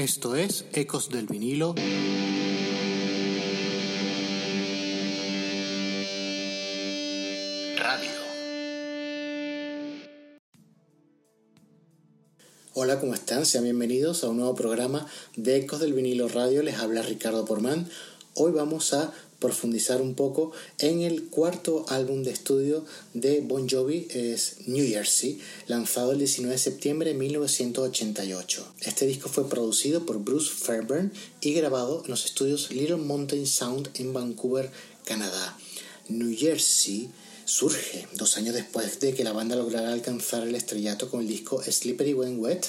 Esto es Ecos del vinilo. Radio. Hola, ¿cómo están? Sean bienvenidos a un nuevo programa de Ecos del vinilo radio. Les habla Ricardo Porman. Hoy vamos a profundizar un poco en el cuarto álbum de estudio de Bon Jovi, es New Jersey, lanzado el 19 de septiembre de 1988. Este disco fue producido por Bruce Fairburn y grabado en los estudios Little Mountain Sound en Vancouver, Canadá. New Jersey surge dos años después de que la banda lograra alcanzar el estrellato con el disco Slippery When Wet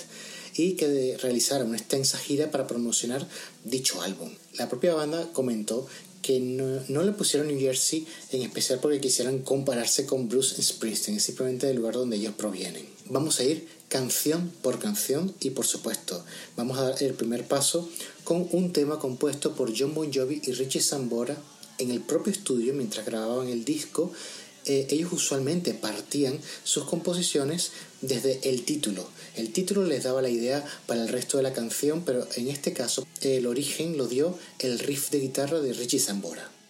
y que realizara una extensa gira para promocionar dicho álbum. La propia banda comentó que no, le pusieron New Jersey en especial porque quisieran compararse con Bruce Springsteen, es simplemente del lugar donde ellos provienen. Vamos a ir canción por canción y por supuesto vamos a dar el primer paso con un tema compuesto por John Bon Jovi y Richie Sambora en el propio estudio mientras grababan el disco eh, ellos usualmente partían sus composiciones desde el título. El título les daba la idea para el resto de la canción, pero en este caso el origen lo dio el riff de guitarra de Richie Zambora.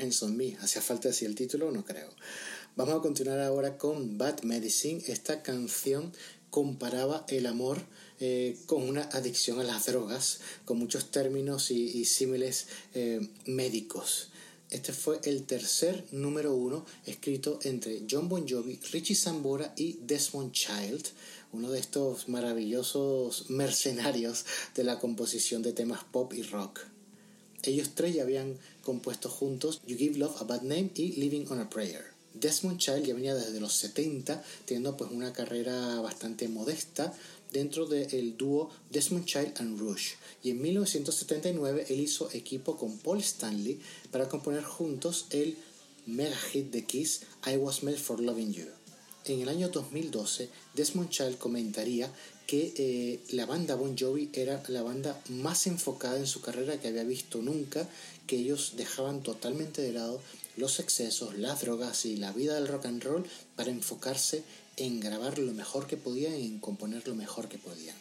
Hands Me. ¿Hacía falta decir el título? No creo. Vamos a continuar ahora con Bad Medicine. Esta canción comparaba el amor eh, con una adicción a las drogas, con muchos términos y, símiles eh, médicos. Este fue el tercer número uno escrito entre John Bon Jovi, Richie Sambora y Desmond Child, uno de estos maravillosos mercenarios de la composición de temas pop y rock. Ellos tres ya habían compuesto juntos You Give Love a Bad Name y Living on a Prayer. Desmond Child ya venía desde los 70 teniendo pues una carrera bastante modesta dentro del dúo Desmond Child and Rush y en 1979 él hizo equipo con Paul Stanley para componer juntos el mega hit de Kiss I Was Made for Loving You. En el año 2012 Desmond Child comentaría que eh, la banda Bon Jovi era la banda más enfocada en su carrera que había visto nunca, que ellos dejaban totalmente de lado los excesos, las drogas y la vida del rock and roll para enfocarse en grabar lo mejor que podían y en componer lo mejor que podían.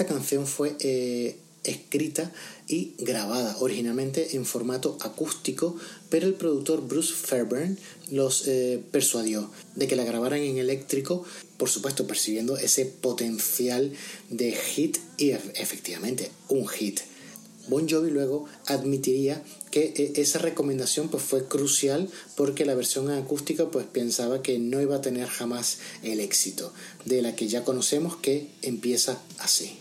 Esta canción fue eh, escrita y grabada originalmente en formato acústico, pero el productor Bruce Fairburn los eh, persuadió de que la grabaran en eléctrico, por supuesto percibiendo ese potencial de hit y efectivamente un hit. Bon Jovi luego admitiría que eh, esa recomendación pues, fue crucial porque la versión acústica pues, pensaba que no iba a tener jamás el éxito de la que ya conocemos que empieza así.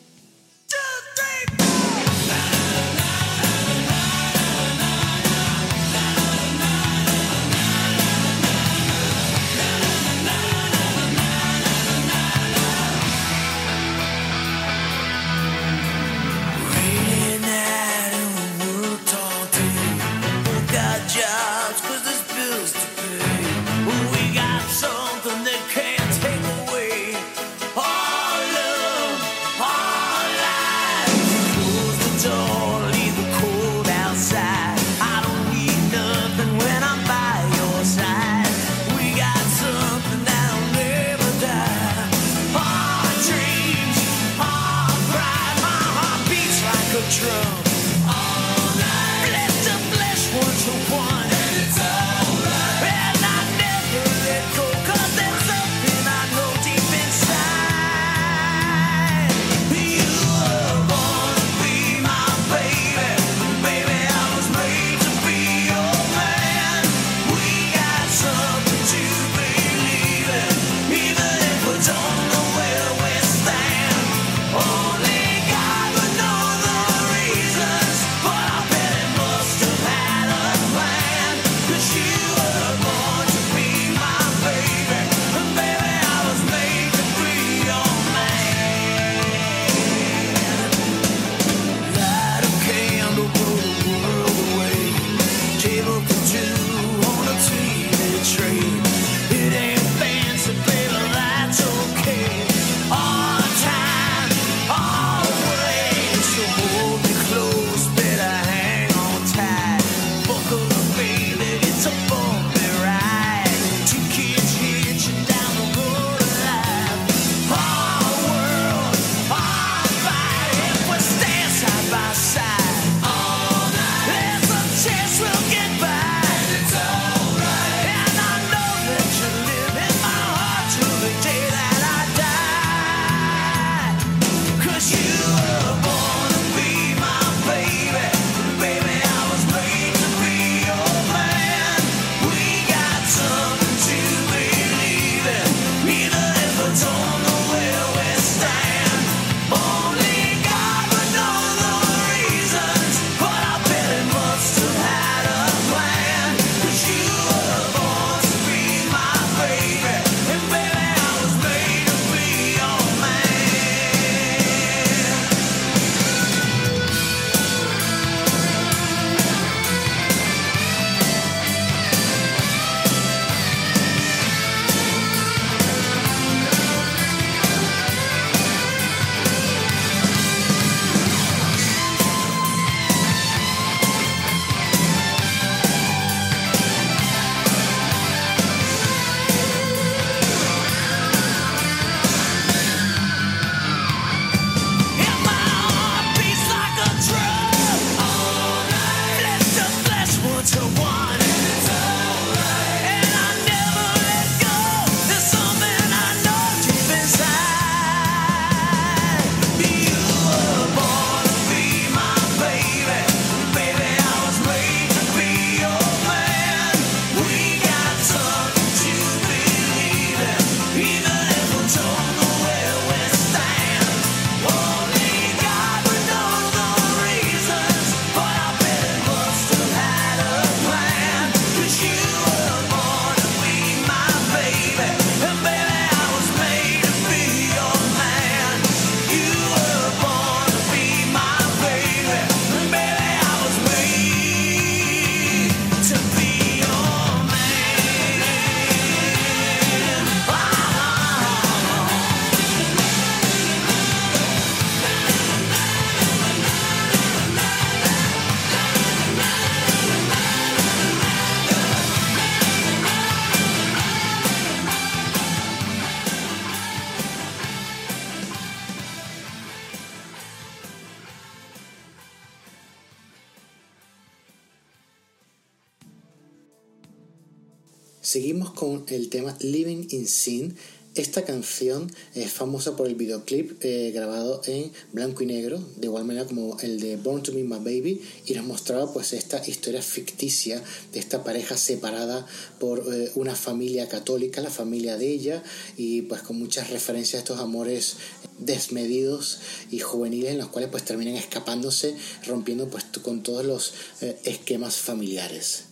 In Sin. Esta canción es famosa por el videoclip eh, grabado en blanco y negro, de igual manera como el de Born to Be My Baby, y nos mostraba pues esta historia ficticia de esta pareja separada por eh, una familia católica, la familia de ella, y pues con muchas referencias a estos amores desmedidos y juveniles en los cuales pues terminan escapándose, rompiendo pues con todos los eh, esquemas familiares.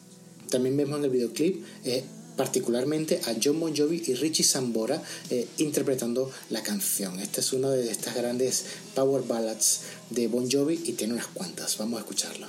También vemos en el videoclip particularmente a John Bon Jovi y Richie Sambora eh, interpretando la canción. Esta es una de estas grandes power ballads de Bon Jovi y tiene unas cuantas. Vamos a escucharla.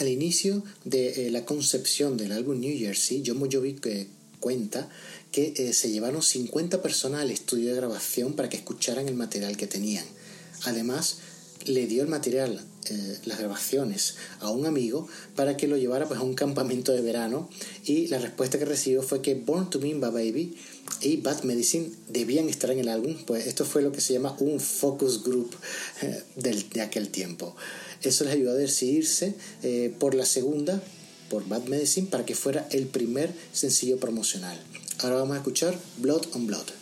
Al inicio de eh, la concepción del álbum New Jersey, John Bon Jovi que cuenta que eh, se llevaron 50 personas al estudio de grabación para que escucharan el material que tenían. Además, le dio el material, eh, las grabaciones, a un amigo para que lo llevara pues, a un campamento de verano y la respuesta que recibió fue que Born to Be Baby y Bad Medicine debían estar en el álbum, pues esto fue lo que se llama un focus group eh, de aquel tiempo. Eso les ayudó a decidirse eh, por la segunda, por Bad Medicine, para que fuera el primer sencillo promocional. Ahora vamos a escuchar Blood on Blood.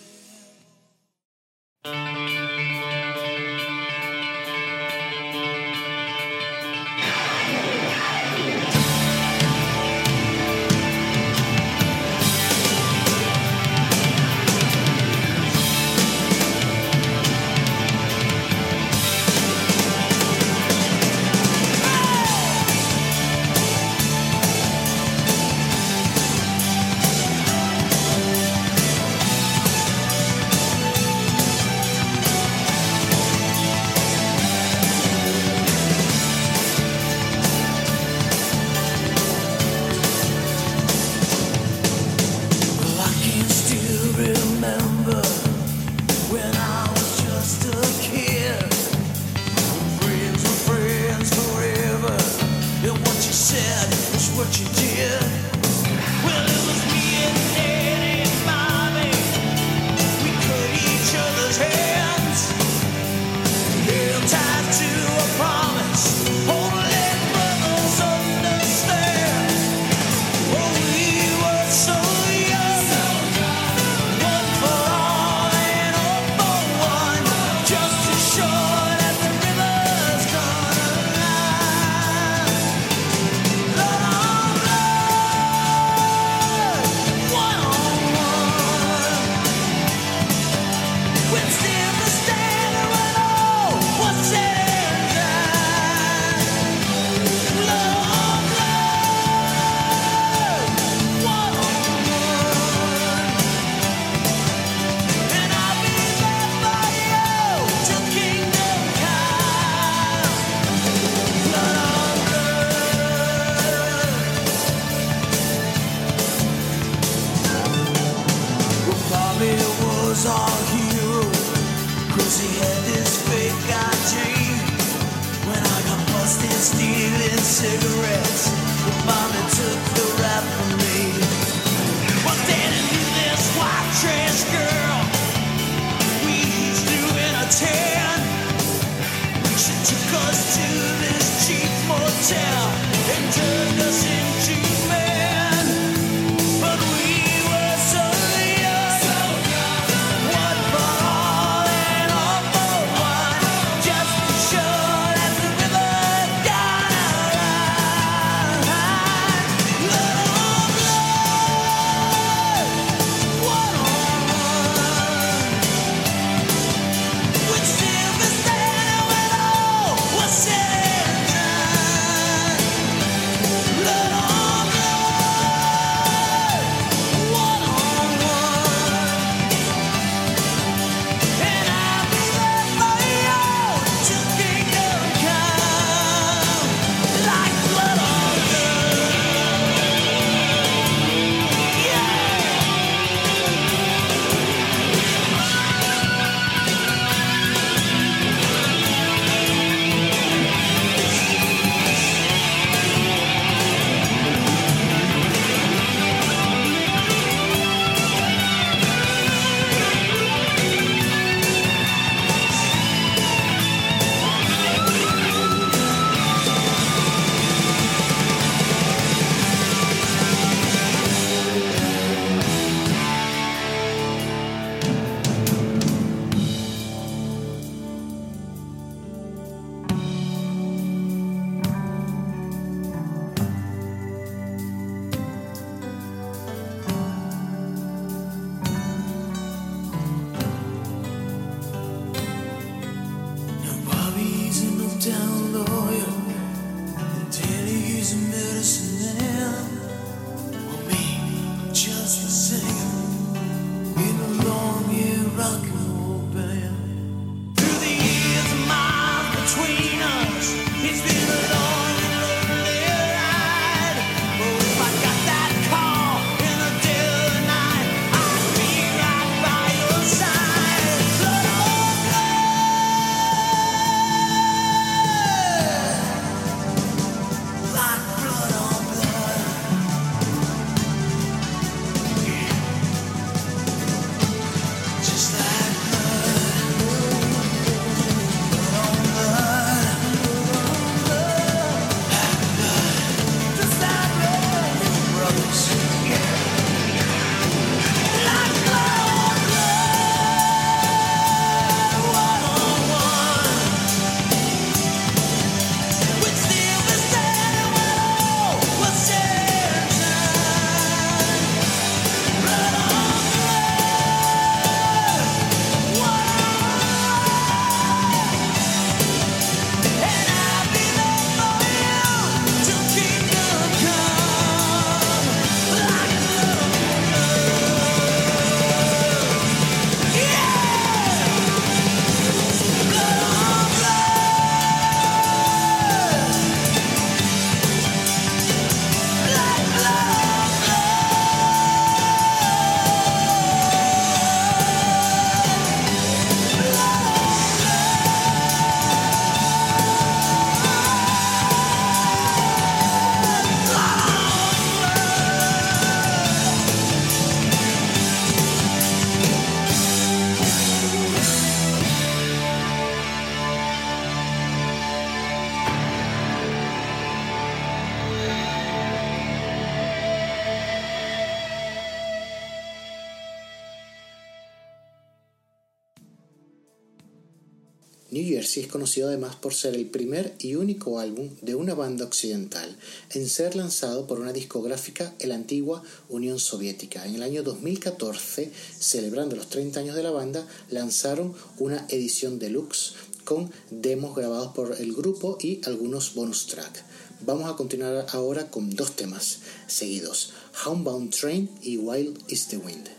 Conocido además por ser el primer y único álbum de una banda occidental en ser lanzado por una discográfica en la antigua Unión Soviética. En el año 2014, celebrando los 30 años de la banda, lanzaron una edición deluxe con demos grabados por el grupo y algunos bonus tracks. Vamos a continuar ahora con dos temas seguidos, Homebound Train y Wild is the Wind.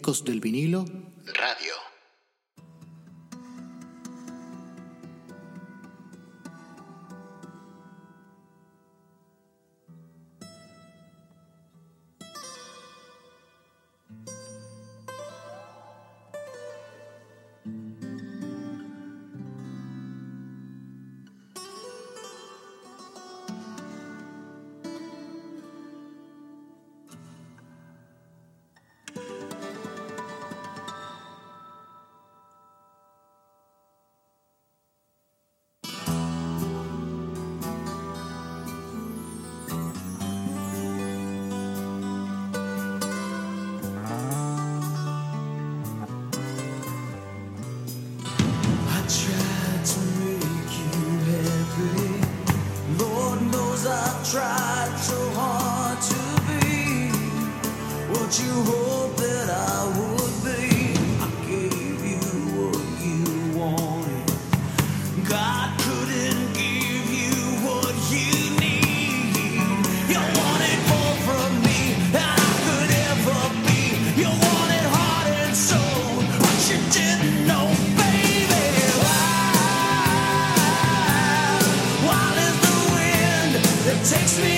Ecos del vinilo takes me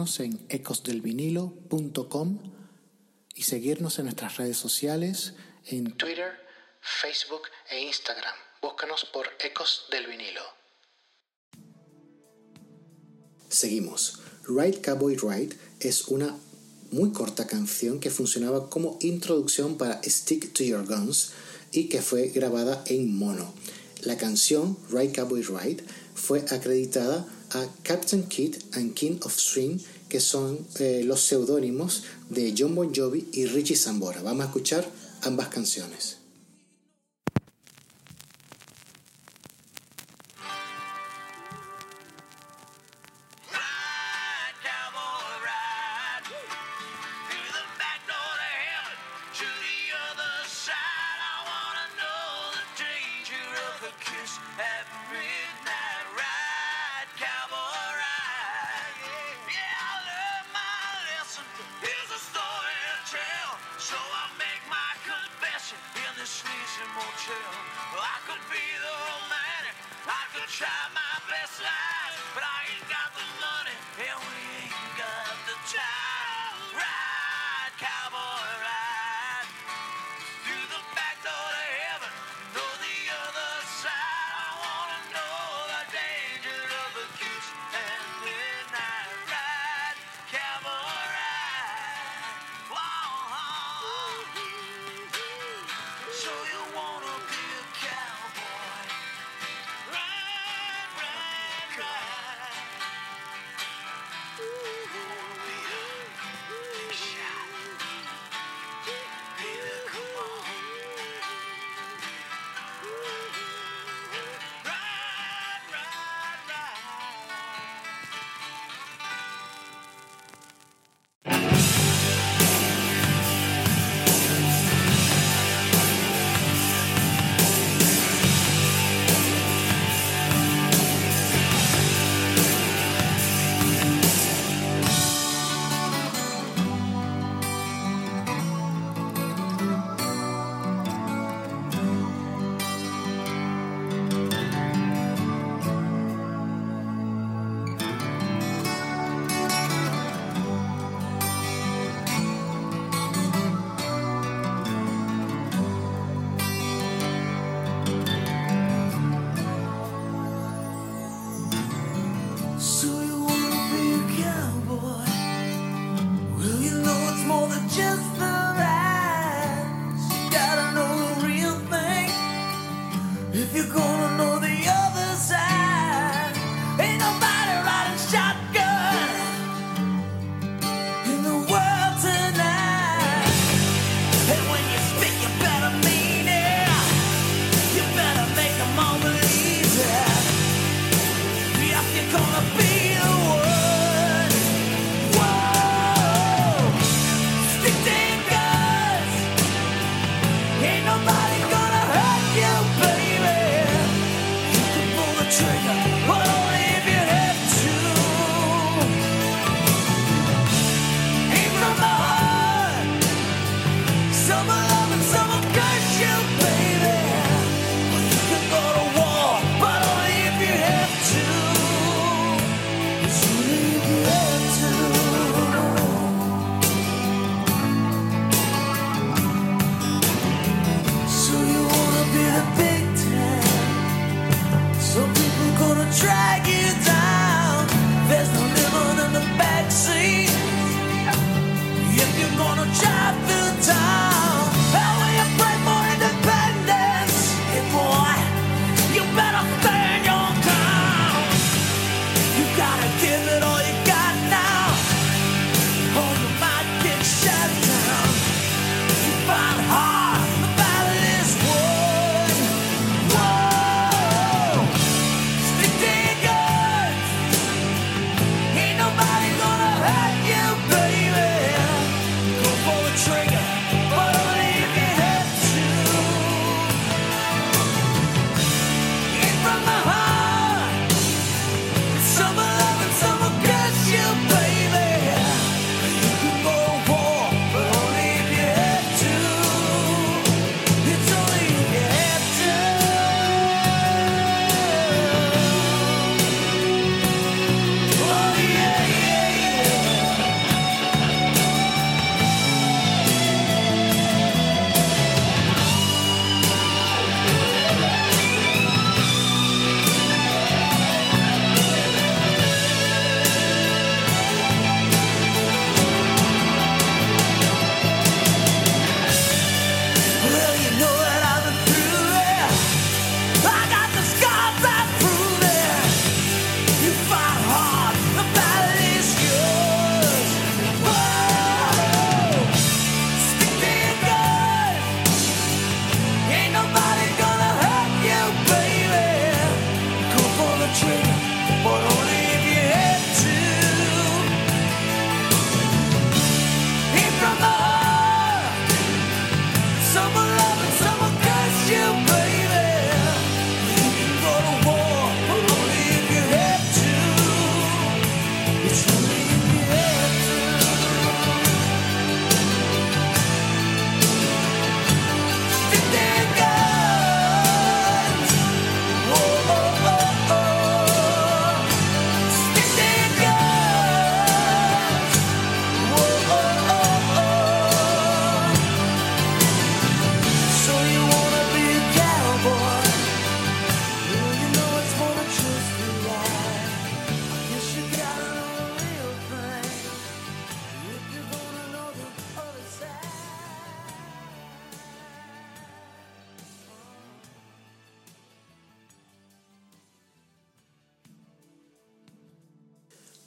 en ecosdelvinilo.com y seguirnos en nuestras redes sociales en Twitter, Facebook e Instagram. Búscanos por Ecos del Vinilo. Seguimos. Ride Cowboy Ride es una muy corta canción que funcionaba como introducción para Stick to Your Guns y que fue grabada en mono. La canción Ride Cowboy Ride fue acreditada a Captain Kid and King of Swing, que son eh, los seudónimos de John Bon Jovi y Richie Sambora. Vamos a escuchar ambas canciones.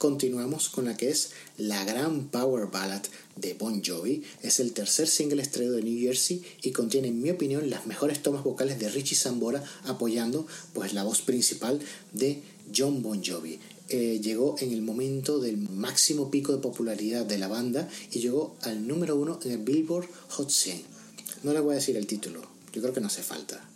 Continuamos con la que es la gran power ballad de Bon Jovi. Es el tercer single estreno de New Jersey y contiene, en mi opinión, las mejores tomas vocales de Richie Sambora apoyando pues, la voz principal de John Bon Jovi. Eh, llegó en el momento del máximo pico de popularidad de la banda y llegó al número uno en el Billboard Hot 100. No le voy a decir el título, yo creo que no hace falta.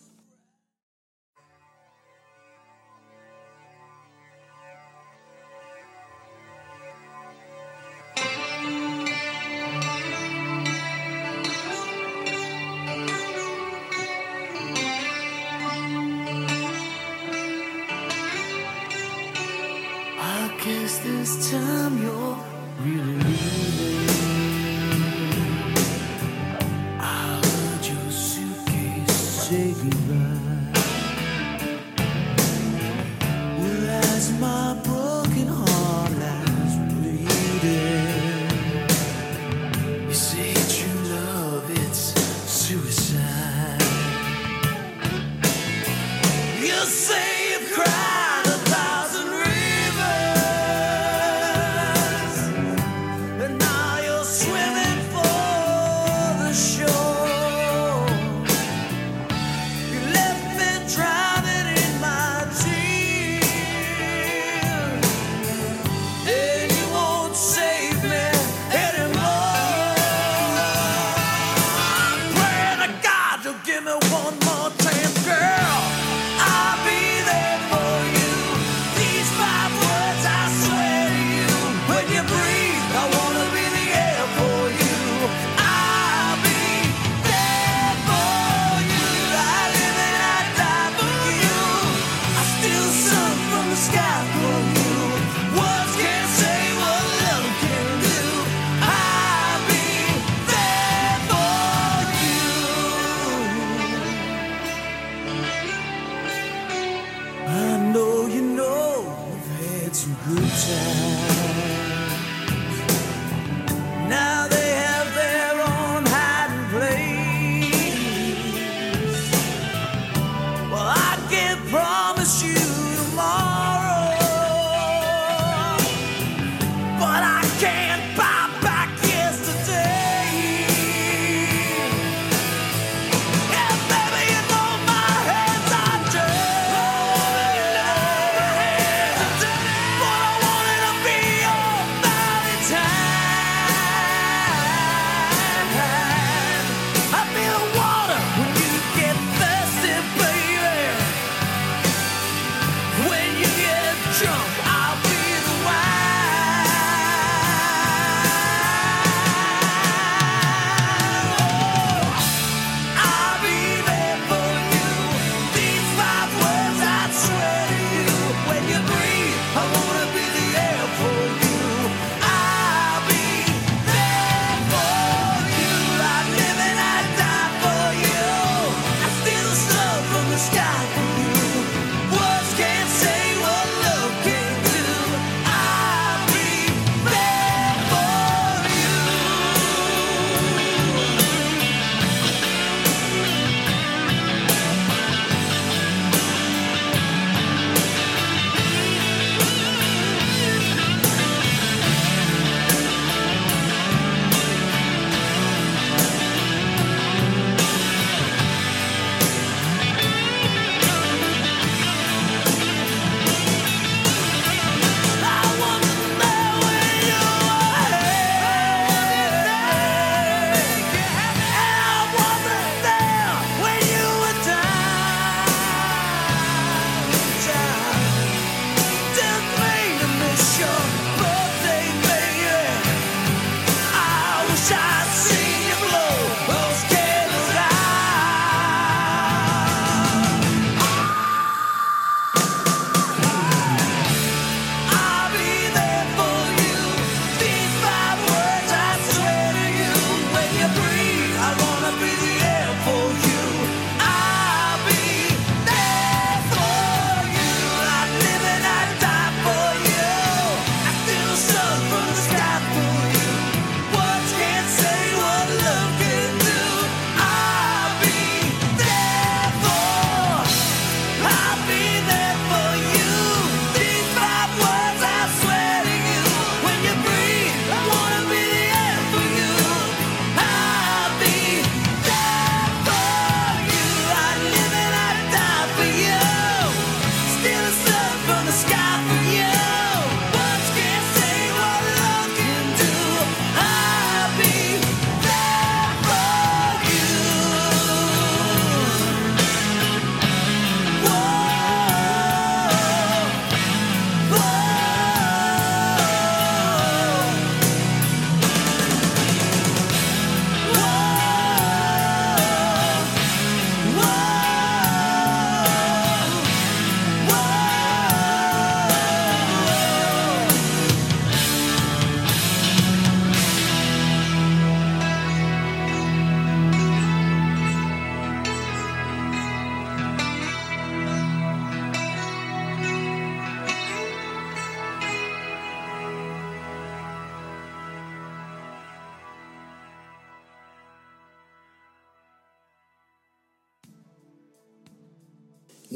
really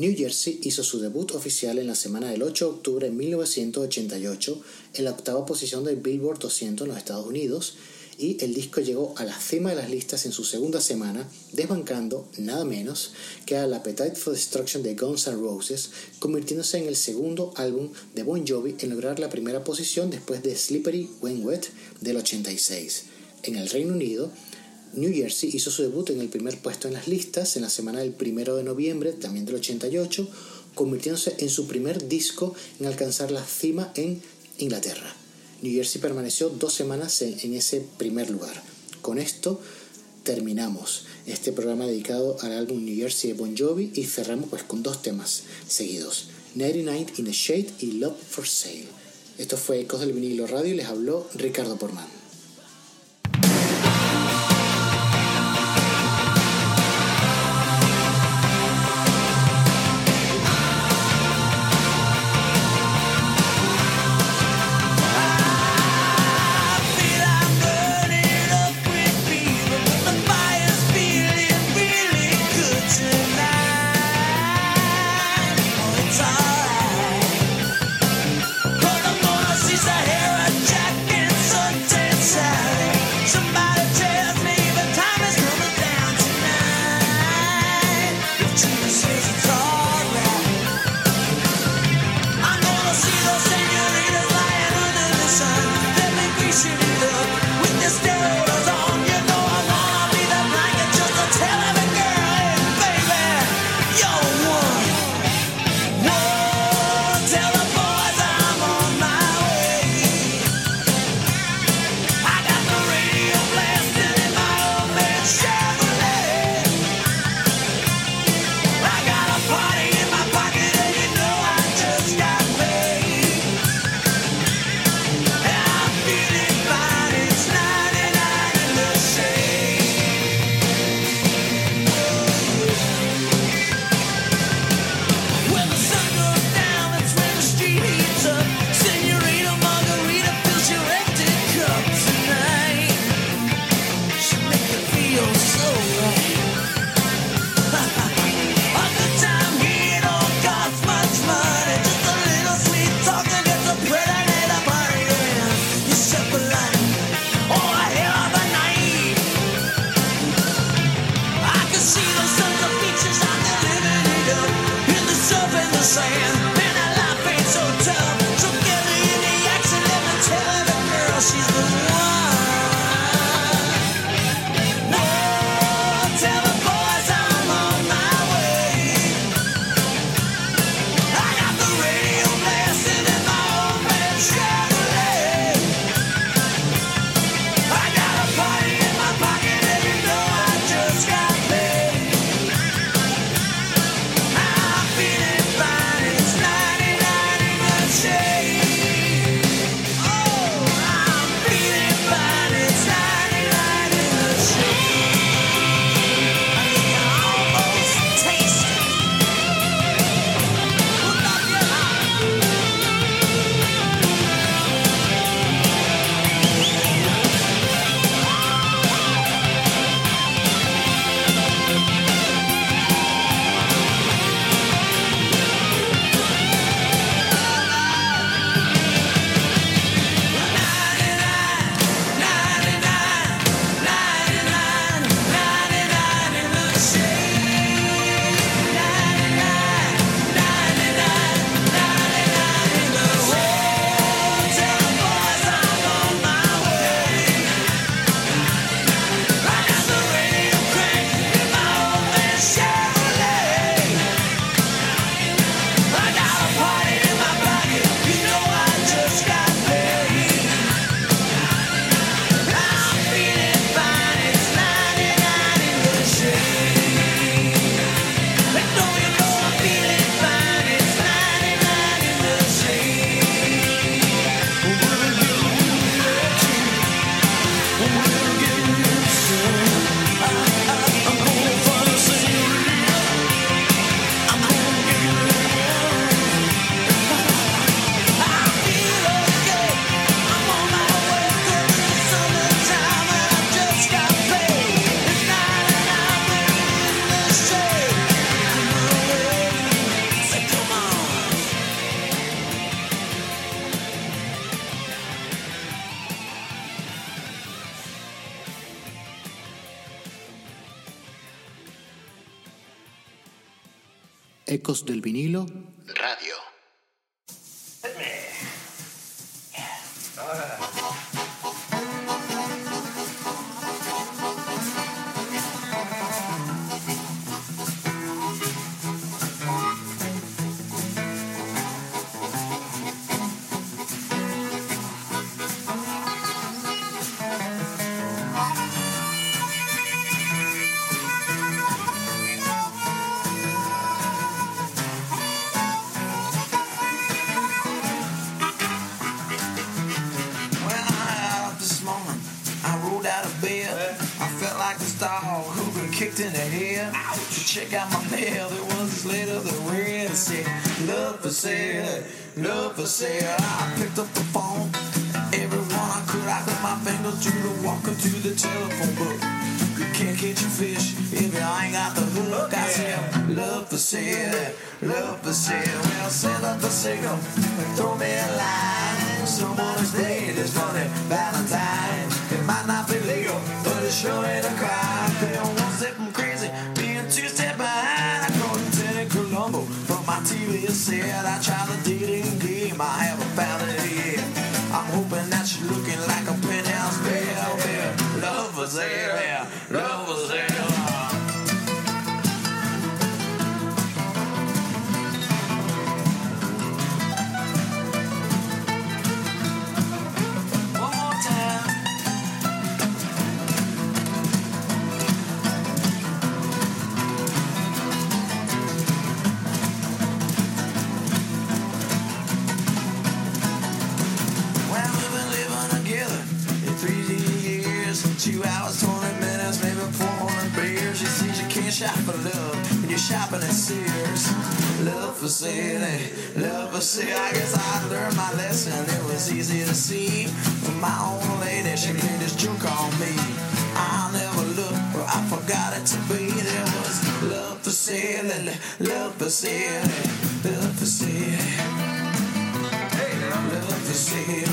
New Jersey hizo su debut oficial en la semana del 8 de octubre de 1988 en la octava posición del Billboard 200 en los Estados Unidos y el disco llegó a la cima de las listas en su segunda semana, desbancando nada menos que al Appetite for Destruction de Guns N' Roses, convirtiéndose en el segundo álbum de Bon Jovi en lograr la primera posición después de Slippery When Wet del 86. En el Reino Unido, New Jersey hizo su debut en el primer puesto en las listas en la semana del 1 de noviembre, también del 88, convirtiéndose en su primer disco en alcanzar la cima en Inglaterra. New Jersey permaneció dos semanas en, ese primer lugar. Con esto terminamos este programa dedicado al álbum New Jersey de Bon Jovi y cerramos pues con dos temas seguidos, 99 in the Shade y Love for Sale. Esto fue Ecos del Vinilo Radio y les habló Ricardo Porman. Kicked in the head. To check out my mail, there was this letter that read, said, Love for sale, love for sale. I picked up the phone, everyone I could, I put my fingers to the walker to the telephone book. You can't catch a fish if you ain't got the hook. I said, love for sale, love for sale. Well, send up the signal, throw me a line. Someone's dead, it's funny, Valentine. It might not be legal, but it sure ain't a crime Yeah. Shopping at Sears. Love for sale, love for sale. I guess I learned my lesson. It was easy to see. My own lady, she played this joke on me. I never looked where I forgot it to be. There was love for sale, love for sale, love for sale. Love for sale.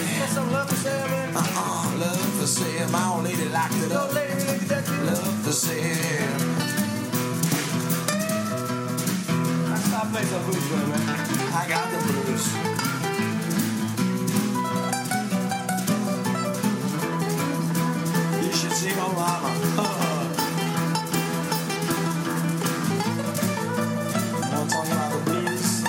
love for sale, Uh-uh, love for sale. My old lady locked it up. Love for sale. I play the blues, baby. I got the blues. see my mama. I'm talking about the blues.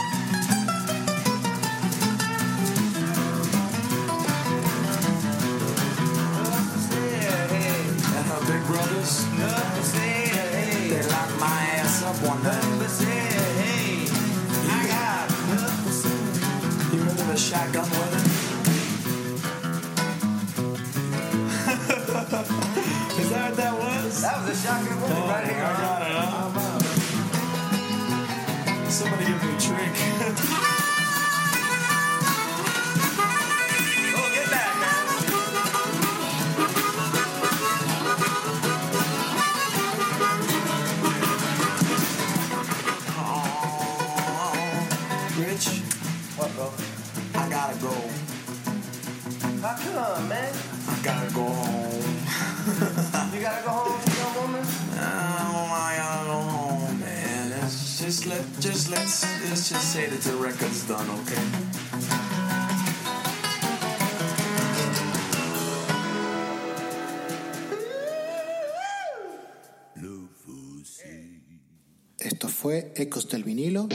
And big brothers, they lock my ass up one night. With it. Is that what that was? That was a shotgun oh, right here. Oh I got it? Somebody give me a trick. Done, okay? Esto fue Ecos del vinilo.